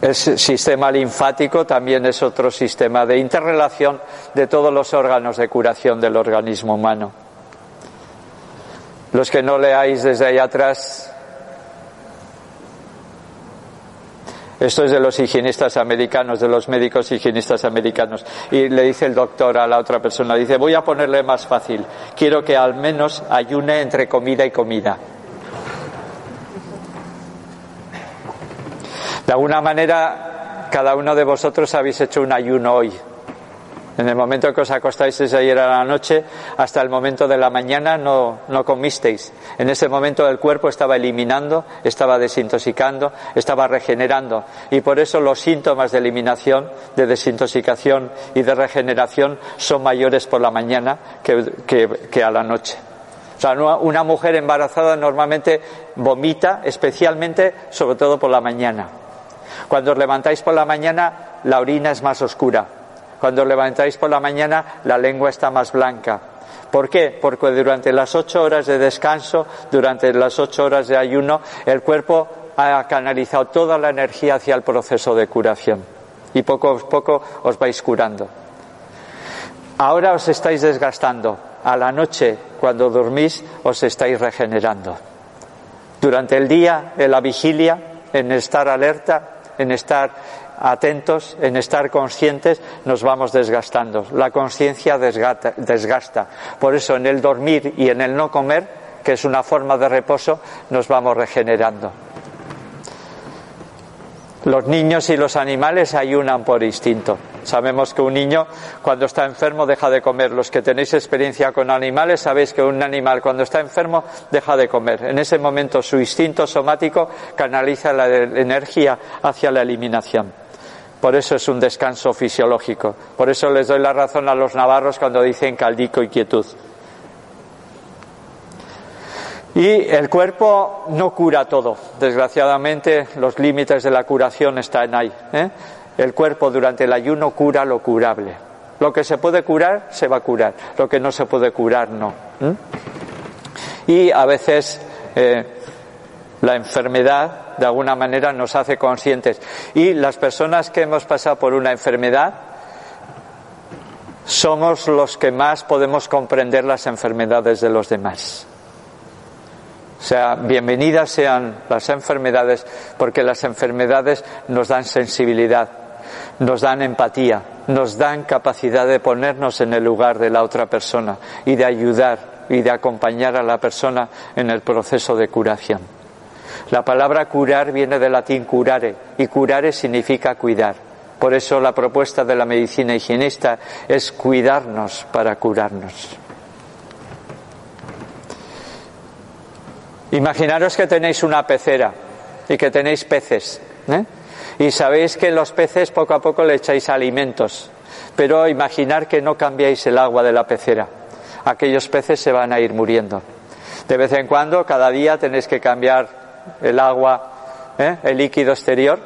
El sistema linfático también es otro sistema de interrelación de todos los órganos de curación del organismo humano. Los que no leáis desde ahí atrás, esto es de los higienistas americanos, de los médicos higienistas americanos. Y le dice el doctor a la otra persona, dice, voy a ponerle más fácil, quiero que al menos ayune entre comida y comida. De alguna manera, cada uno de vosotros habéis hecho un ayuno hoy. En el momento que os acostáis desde ayer a la noche hasta el momento de la mañana no, no comisteis. En ese momento el cuerpo estaba eliminando, estaba desintoxicando, estaba regenerando. Y por eso los síntomas de eliminación, de desintoxicación y de regeneración son mayores por la mañana que, que, que a la noche. O sea, una mujer embarazada normalmente vomita, especialmente, sobre todo por la mañana. Cuando os levantáis por la mañana, la orina es más oscura. Cuando levantáis por la mañana, la lengua está más blanca. ¿Por qué? Porque durante las ocho horas de descanso, durante las ocho horas de ayuno, el cuerpo ha canalizado toda la energía hacia el proceso de curación. Y poco a poco os vais curando. Ahora os estáis desgastando. A la noche, cuando dormís, os estáis regenerando. Durante el día, en la vigilia, en estar alerta, en estar atentos, en estar conscientes, nos vamos desgastando. La conciencia desgasta. Por eso en el dormir y en el no comer, que es una forma de reposo, nos vamos regenerando. Los niños y los animales ayunan por instinto. Sabemos que un niño cuando está enfermo deja de comer. Los que tenéis experiencia con animales sabéis que un animal cuando está enfermo deja de comer. En ese momento su instinto somático canaliza la energía hacia la eliminación. Por eso es un descanso fisiológico. Por eso les doy la razón a los navarros cuando dicen caldico y quietud. Y el cuerpo no cura todo. Desgraciadamente, los límites de la curación están ahí. ¿eh? El cuerpo durante el ayuno cura lo curable. Lo que se puede curar, se va a curar. Lo que no se puede curar, no. Y a veces eh, la enfermedad, de alguna manera, nos hace conscientes. Y las personas que hemos pasado por una enfermedad, somos los que más podemos comprender las enfermedades de los demás. O sea, bienvenidas sean las enfermedades porque las enfermedades nos dan sensibilidad, nos dan empatía, nos dan capacidad de ponernos en el lugar de la otra persona y de ayudar y de acompañar a la persona en el proceso de curación. La palabra curar viene del latín curare y curare significa cuidar. Por eso la propuesta de la medicina higienista es cuidarnos para curarnos. Imaginaros que tenéis una pecera y que tenéis peces. ¿eh? Y sabéis que los peces poco a poco le echáis alimentos. Pero imaginar que no cambiáis el agua de la pecera. Aquellos peces se van a ir muriendo. De vez en cuando, cada día tenéis que cambiar el agua, ¿eh? el líquido exterior,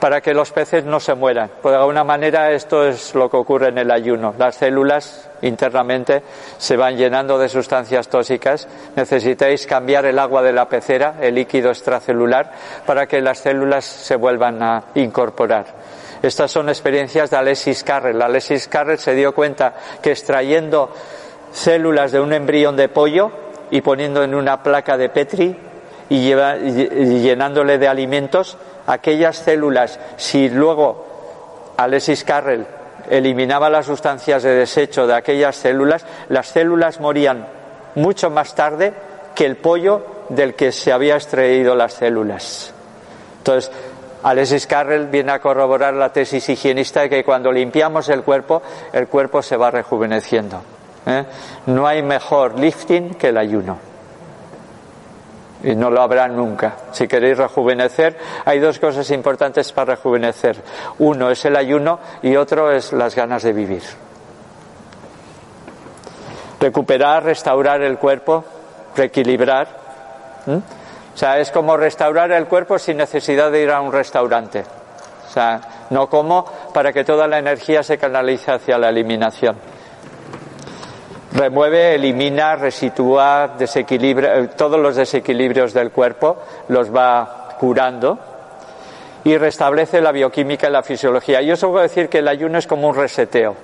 para que los peces no se mueran. Pues de alguna manera esto es lo que ocurre en el ayuno. Las células internamente se van llenando de sustancias tóxicas. Necesitáis cambiar el agua de la pecera, el líquido extracelular, para que las células se vuelvan a incorporar. Estas son experiencias de Alexis Carrel. Alexis Carrel se dio cuenta que extrayendo células de un embrión de pollo y poniendo en una placa de Petri y, llenándole de alimentos, aquellas células, si luego Alexis Carrel eliminaba las sustancias de desecho de aquellas células, las células morían mucho más tarde que el pollo del que se había extraído las células. Entonces, Alexis Carrel viene a corroborar la tesis higienista de que cuando limpiamos el cuerpo, el cuerpo se va rejuveneciendo. ¿eh? No hay mejor lifting que el ayuno y no lo habrá nunca. Si queréis rejuvenecer, hay dos cosas importantes para rejuvenecer. Uno es el ayuno y otro es las ganas de vivir. Recuperar, restaurar el cuerpo, reequilibrar. O sea, es como restaurar el cuerpo sin necesidad de ir a un restaurante. O sea, no como para que toda la energía se canalice hacia la eliminación. Remueve, elimina, resitúa, desequilibra, eh, todos los desequilibrios del cuerpo, los va curando y restablece la bioquímica y la fisiología. Yo suelo decir que el ayuno es como un reseteo,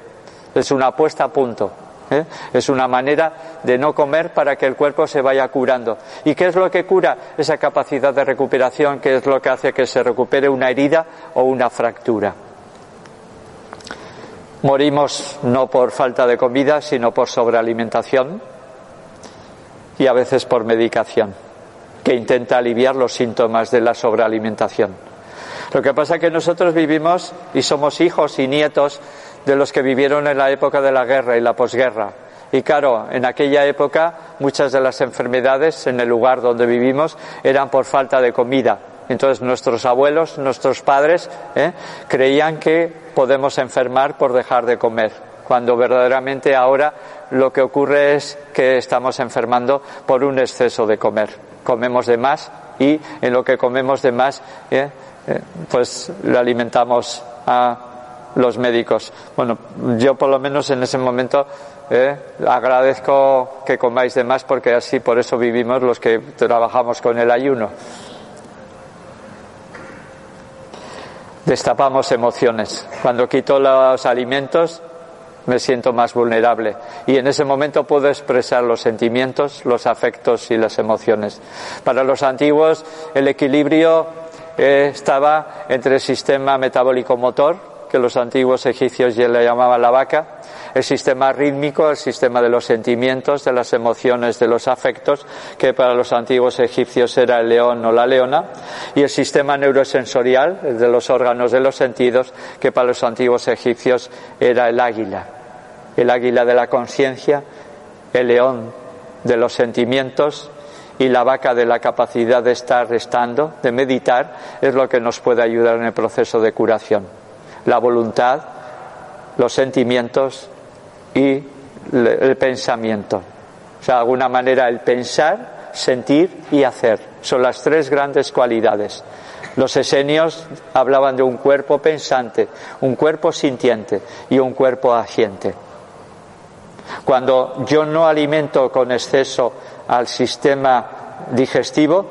es una puesta a punto. ¿eh? Es una manera de no comer para que el cuerpo se vaya curando. ¿Y qué es lo que cura? Esa capacidad de recuperación, que es lo que hace que se recupere una herida o una fractura. Morimos no por falta de comida, sino por sobrealimentación y a veces por medicación, que intenta aliviar los síntomas de la sobrealimentación. Lo que pasa es que nosotros vivimos y somos hijos y nietos de los que vivieron en la época de la guerra y la posguerra. Y claro, en aquella época muchas de las enfermedades en el lugar donde vivimos eran por falta de comida. Entonces nuestros abuelos, nuestros padres, ¿eh? creían que podemos enfermar por dejar de comer, cuando verdaderamente ahora lo que ocurre es que estamos enfermando por un exceso de comer. Comemos de más y en lo que comemos de más, ¿eh? Eh, pues le alimentamos a los médicos. Bueno, yo por lo menos en ese momento agradezco que comáis de más porque así por eso vivimos los que trabajamos con el ayuno. Destapamos emociones. Cuando quito los alimentos me siento más vulnerable y en ese momento puedo expresar los sentimientos, los afectos y las emociones. Para los antiguos el equilibrio eh, estaba entre el sistema metabólico motor, que los antiguos egipcios ya le llamaban la vaca, el sistema rítmico, el sistema de los sentimientos, de las emociones, de los afectos, que para los antiguos egipcios era el león o la leona, y el sistema neurosensorial, el de los órganos de los sentidos, que para los antiguos egipcios era el águila, el águila de la conciencia, el león de los sentimientos, y la vaca de la capacidad de estar estando, de meditar, es lo que nos puede ayudar en el proceso de curación. La voluntad, los sentimientos y el pensamiento. O sea, de alguna manera el pensar, sentir y hacer. Son las tres grandes cualidades. Los esenios hablaban de un cuerpo pensante, un cuerpo sintiente y un cuerpo haciente. Cuando yo no alimento con exceso al sistema digestivo,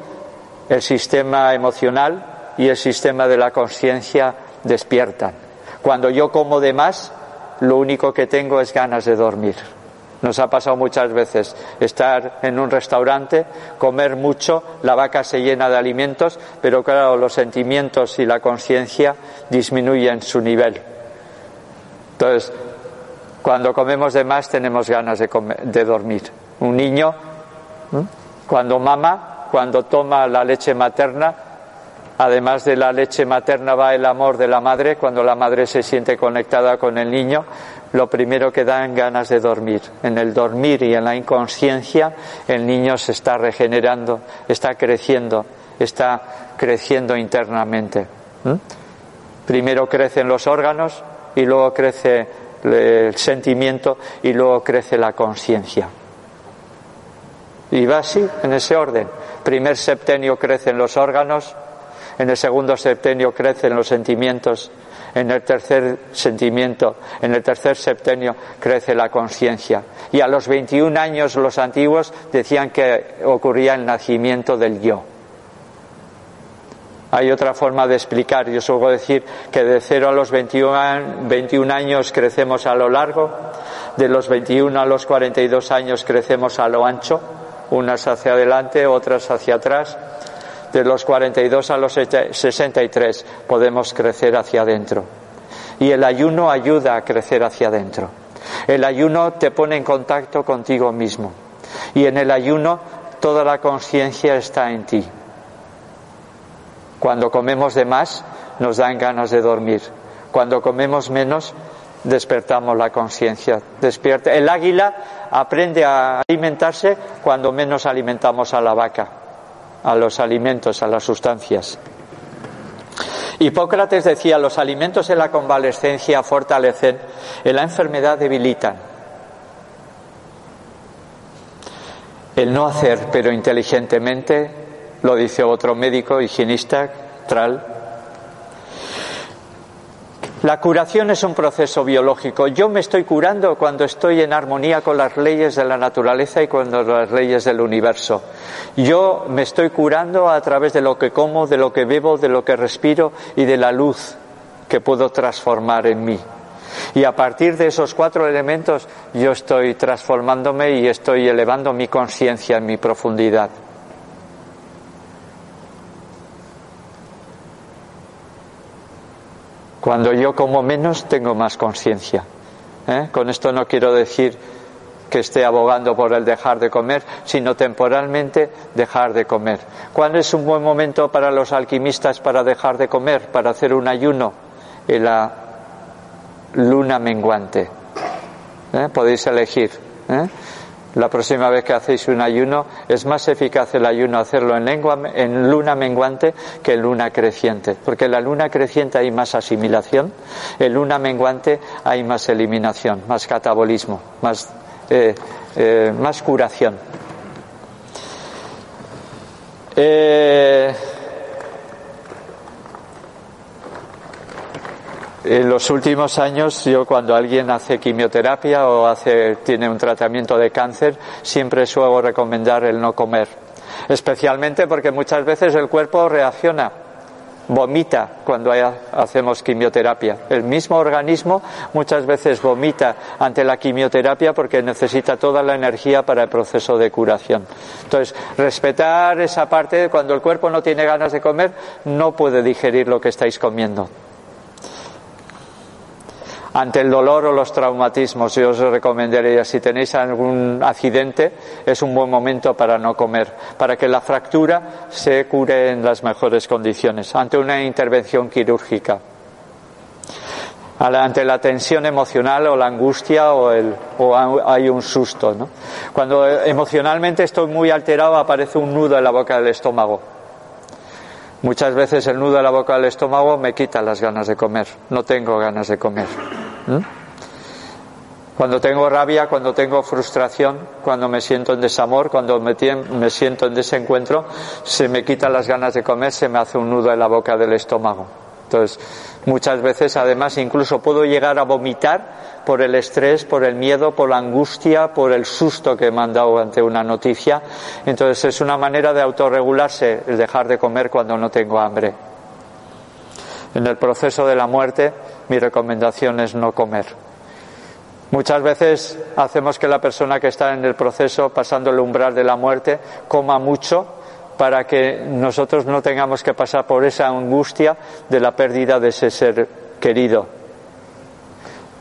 el sistema emocional y el sistema de la conciencia despiertan. Cuando yo como de más, lo único que tengo es ganas de dormir. Nos ha pasado muchas veces estar en un restaurante, comer mucho, la vaca se llena de alimentos, pero claro, los sentimientos y la conciencia disminuyen su nivel. Entonces, cuando comemos de más tenemos ganas de, de dormir. Un niño, cuando mama, cuando toma la leche materna, Además de la leche materna va el amor de la madre. Cuando la madre se siente conectada con el niño, lo primero que da en ganas de dormir. En el dormir y en la inconsciencia, el niño se está regenerando, está creciendo, está creciendo internamente. Primero crecen los órganos y luego crece el sentimiento y luego crece la conciencia. Y va así, en ese orden. Primer septenio crecen los órganos, en el segundo septenio crecen los sentimientos, en el tercer sentimiento, en el tercer septenio crece la conciencia. Y a los 21 años los antiguos decían que ocurría el nacimiento del yo. Hay otra forma de explicar. Yo suelo decir que de 0 a los 21, 21 años crecemos a lo largo, de los 21 a los 42 años crecemos a lo ancho, unas hacia adelante, otras hacia atrás de los 42 a los 63 podemos crecer hacia adentro. Y el ayuno ayuda a crecer hacia adentro. El ayuno te pone en contacto contigo mismo. Y en el ayuno toda la conciencia está en ti. Cuando comemos de más, nos dan ganas de dormir. Cuando comemos menos, despertamos la conciencia. Despierta. El águila aprende a alimentarse cuando menos alimentamos a la vaca a los alimentos, a las sustancias. Hipócrates decía, los alimentos en la convalescencia fortalecen, en la enfermedad debilitan. El no hacer, pero inteligentemente, lo dice otro médico, higienista, Tral, La curación es un proceso biológico. Yo me estoy curando cuando estoy en armonía con las leyes de la naturaleza y con las leyes del universo. Yo me estoy curando a través de lo que como, de lo que bebo, de lo que respiro y de la luz que puedo transformar en mí. Y a partir de esos cuatro elementos yo estoy transformándome y estoy elevando mi conciencia en mi profundidad. Cuando yo como menos, tengo más conciencia. ¿eh? Con esto no quiero decir que esté abogando por el dejar de comer, sino temporalmente dejar de comer. ¿Cuál es un buen momento para los alquimistas para dejar de comer, para hacer un ayuno? En la luna menguante. ¿eh? Podéis elegir. ¿eh? La próxima vez que hacéis un ayuno, es más eficaz el ayuno hacerlo en, lengua, en luna menguante que en luna creciente. Porque en la luna creciente hay más asimilación, en luna menguante hay más eliminación, más catabolismo, más, eh, eh, más curación. Eh, En los últimos años, yo cuando alguien hace quimioterapia o hace, tiene un tratamiento de cáncer, siempre suelo recomendar el no comer. Especialmente porque muchas veces el cuerpo reacciona, vomita cuando hacemos quimioterapia. El mismo organismo muchas veces vomita ante la quimioterapia porque necesita toda la energía para el proceso de curación. Entonces, respetar esa parte, cuando el cuerpo no tiene ganas de comer, no puede digerir lo que estáis comiendo ante el dolor o los traumatismos. Yo os recomendaría, si tenéis algún accidente, es un buen momento para no comer, para que la fractura se cure en las mejores condiciones, ante una intervención quirúrgica. Ante la tensión emocional o la angustia o, o hay un susto. ¿no? Cuando emocionalmente estoy muy alterado aparece un nudo en la boca del estómago. Muchas veces el nudo en la boca del estómago me quita las ganas de comer. No tengo ganas de comer. ¿Mm? Cuando tengo rabia, cuando tengo frustración, cuando me siento en desamor, cuando me, me, siento en desencuentro, se me quitan las ganas de comer, se me hace un nudo en la boca del estómago. Entonces, muchas veces además incluso puedo llegar a vomitar por el estrés, por el miedo, por la angustia, por el susto que me han dado ante una noticia. Entonces es una manera de autorregularse el dejar de comer cuando no tengo hambre. En el proceso de la muerte, mi recomendación es no comer. Muchas veces hacemos que la persona que está en el proceso, pasando el umbral de la muerte, coma mucho para que nosotros no tengamos que pasar por esa angustia de la pérdida de ese ser querido.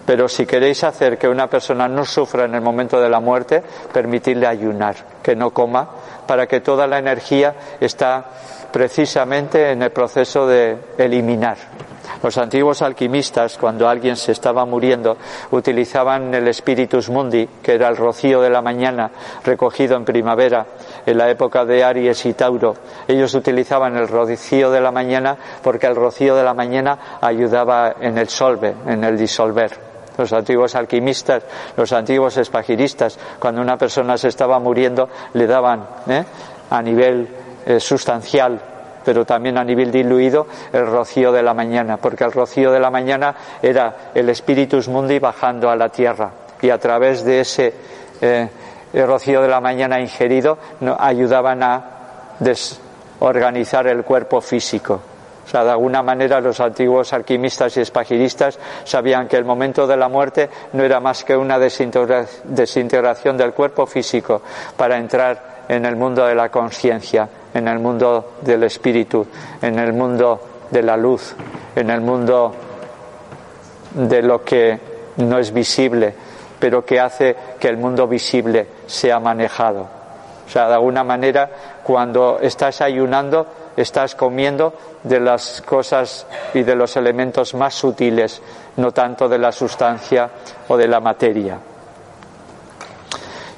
Pero si queréis hacer que una persona no sufra en el momento de la muerte, permitidle ayunar, que no coma, para que toda la energía está precisamente en el proceso de eliminar. Los antiguos alquimistas, cuando alguien se estaba muriendo, utilizaban el spiritus mundi, que era el rocío de la mañana recogido en primavera, en la época de Aries y Tauro. Ellos utilizaban el rocío de la mañana porque el rocío de la mañana ayudaba en el solve, en el disolver los antiguos alquimistas, los antiguos espagiristas, cuando una persona se estaba muriendo, le daban ¿eh? a nivel eh, sustancial, pero también a nivel diluido, el rocío de la mañana, porque el rocío de la mañana era el Spiritus Mundi bajando a la tierra y a través de ese eh, rocío de la mañana ingerido ayudaban a desorganizar el cuerpo físico. O sea, de alguna manera los antiguos alquimistas y espagiristas sabían que el momento de la muerte no era más que una desintegración del cuerpo físico para entrar en el mundo de la conciencia, en el mundo del espíritu, en el mundo de la luz, en el mundo de lo que no es visible, pero que hace que el mundo visible sea manejado. O sea, de alguna manera, cuando estás ayunando, estás comiendo de las cosas y de los elementos más sutiles, no tanto de la sustancia o de la materia.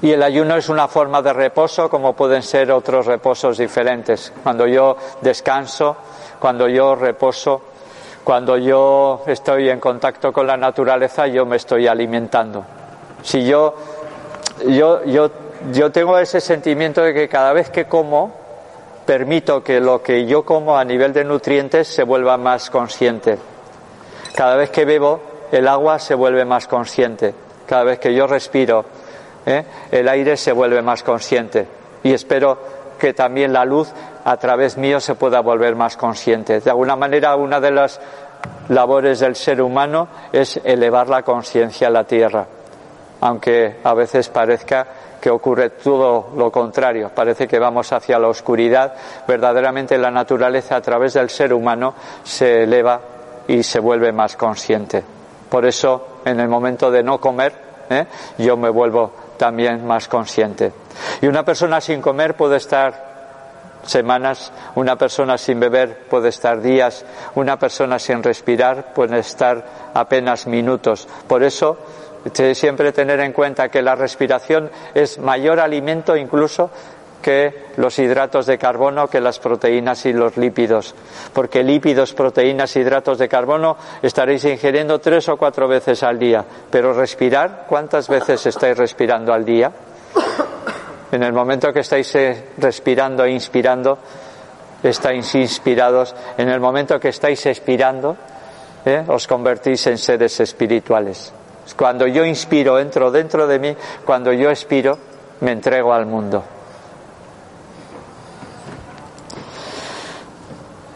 Y el ayuno es una forma de reposo como pueden ser otros reposos diferentes. Cuando yo descanso, cuando yo reposo, cuando yo estoy en contacto con la naturaleza, yo me estoy alimentando. Si yo, yo, yo, yo tengo ese sentimiento de que cada vez que como, permito que lo que yo como a nivel de nutrientes se vuelva más consciente. Cada vez que bebo el agua se vuelve más consciente. Cada vez que yo respiro ¿eh? el aire se vuelve más consciente. Y espero que también la luz a través mío se pueda volver más consciente. De alguna manera, una de las labores del ser humano es elevar la conciencia a la tierra, aunque a veces parezca que ocurre todo lo contrario, parece que vamos hacia la oscuridad, verdaderamente la naturaleza a través del ser humano se eleva y se vuelve más consciente. Por eso, en el momento de no comer, ¿eh? yo me vuelvo también más consciente. Y una persona sin comer puede estar semanas, una persona sin beber puede estar días, una persona sin respirar puede estar apenas minutos. Por eso, siempre tener en cuenta que la respiración es mayor alimento incluso que los hidratos de carbono, que las proteínas y los lípidos. Porque lípidos, proteínas, hidratos de carbono estaréis ingiriendo tres o cuatro veces al día. Pero respirar, ¿cuántas veces estáis respirando al día? En el momento que estáis eh, respirando e inspirando, estáis inspirados. En el momento que estáis expirando, eh, os convertís en seres espirituales. Cuando yo inspiro, entro dentro de mí. Cuando yo expiro, me entrego al mundo.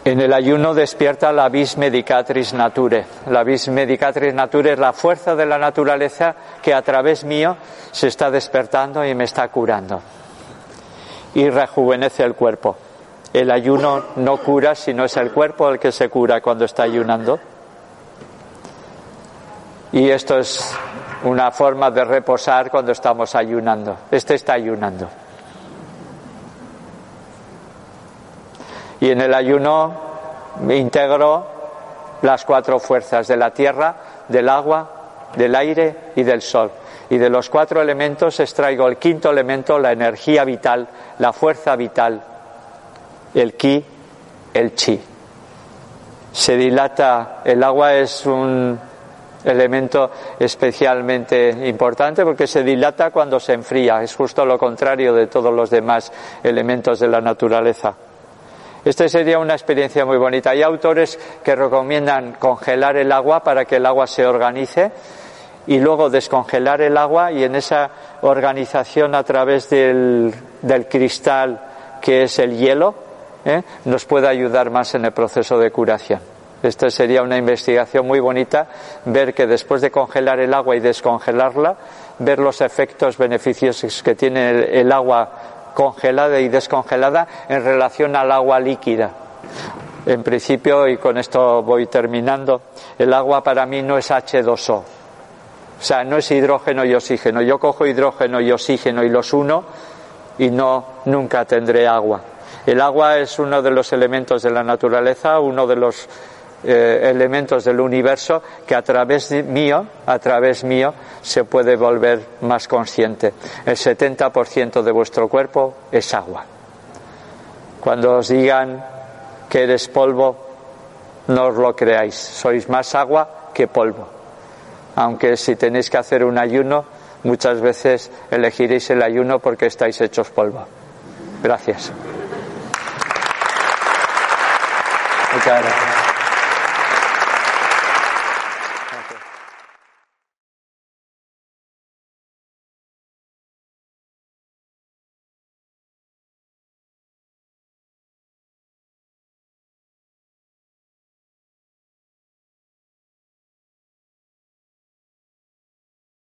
En el ayuno despierta la vis medicatris nature. La vis medicatris nature es la fuerza de la naturaleza que a través mío se está despertando y me está curando. Y rejuvenece el cuerpo. El ayuno no cura, sino es el cuerpo el que se cura cuando está ayunando. Y esto es una forma de reposar cuando estamos ayunando. Este está ayunando. Y en el ayuno integro las cuatro fuerzas de la tierra, del agua, del aire y del sol. Y de los cuatro elementos extraigo el quinto elemento, la energía vital, la fuerza vital, el ki, el chi. Se dilata, el agua es un elemento especialmente importante porque se dilata cuando se enfría, es justo lo contrario de todos los demás elementos de la naturaleza. Esta sería una experiencia muy bonita. Hay autores que recomiendan congelar el agua para que el agua se organice y luego descongelar el agua y en esa organización a través del, cristal que es el hielo ¿eh? nos puede ayudar más en el proceso de curación. Esta sería una investigación muy bonita, ver que después de congelar el agua y descongelarla, ver los efectos beneficiosos que tiene el agua congelada y descongelada en relación al agua líquida. En principio, y con esto voy terminando, el agua para mí no es H2O. O sea, no es hidrógeno y oxígeno. Yo cojo hidrógeno y oxígeno y los uno y no, nunca tendré agua. El agua es uno de los elementos de la naturaleza, uno de los eh, elementos del universo que a través mío, a través mío, se puede volver más consciente. El 70% de vuestro cuerpo es agua. Cuando os digan que eres polvo, no os lo creáis. Sois más agua que polvo. Aunque si tenéis que hacer un ayuno, muchas veces elegiréis el ayuno porque estáis hechos polvo. Gracias. Muchas gracias.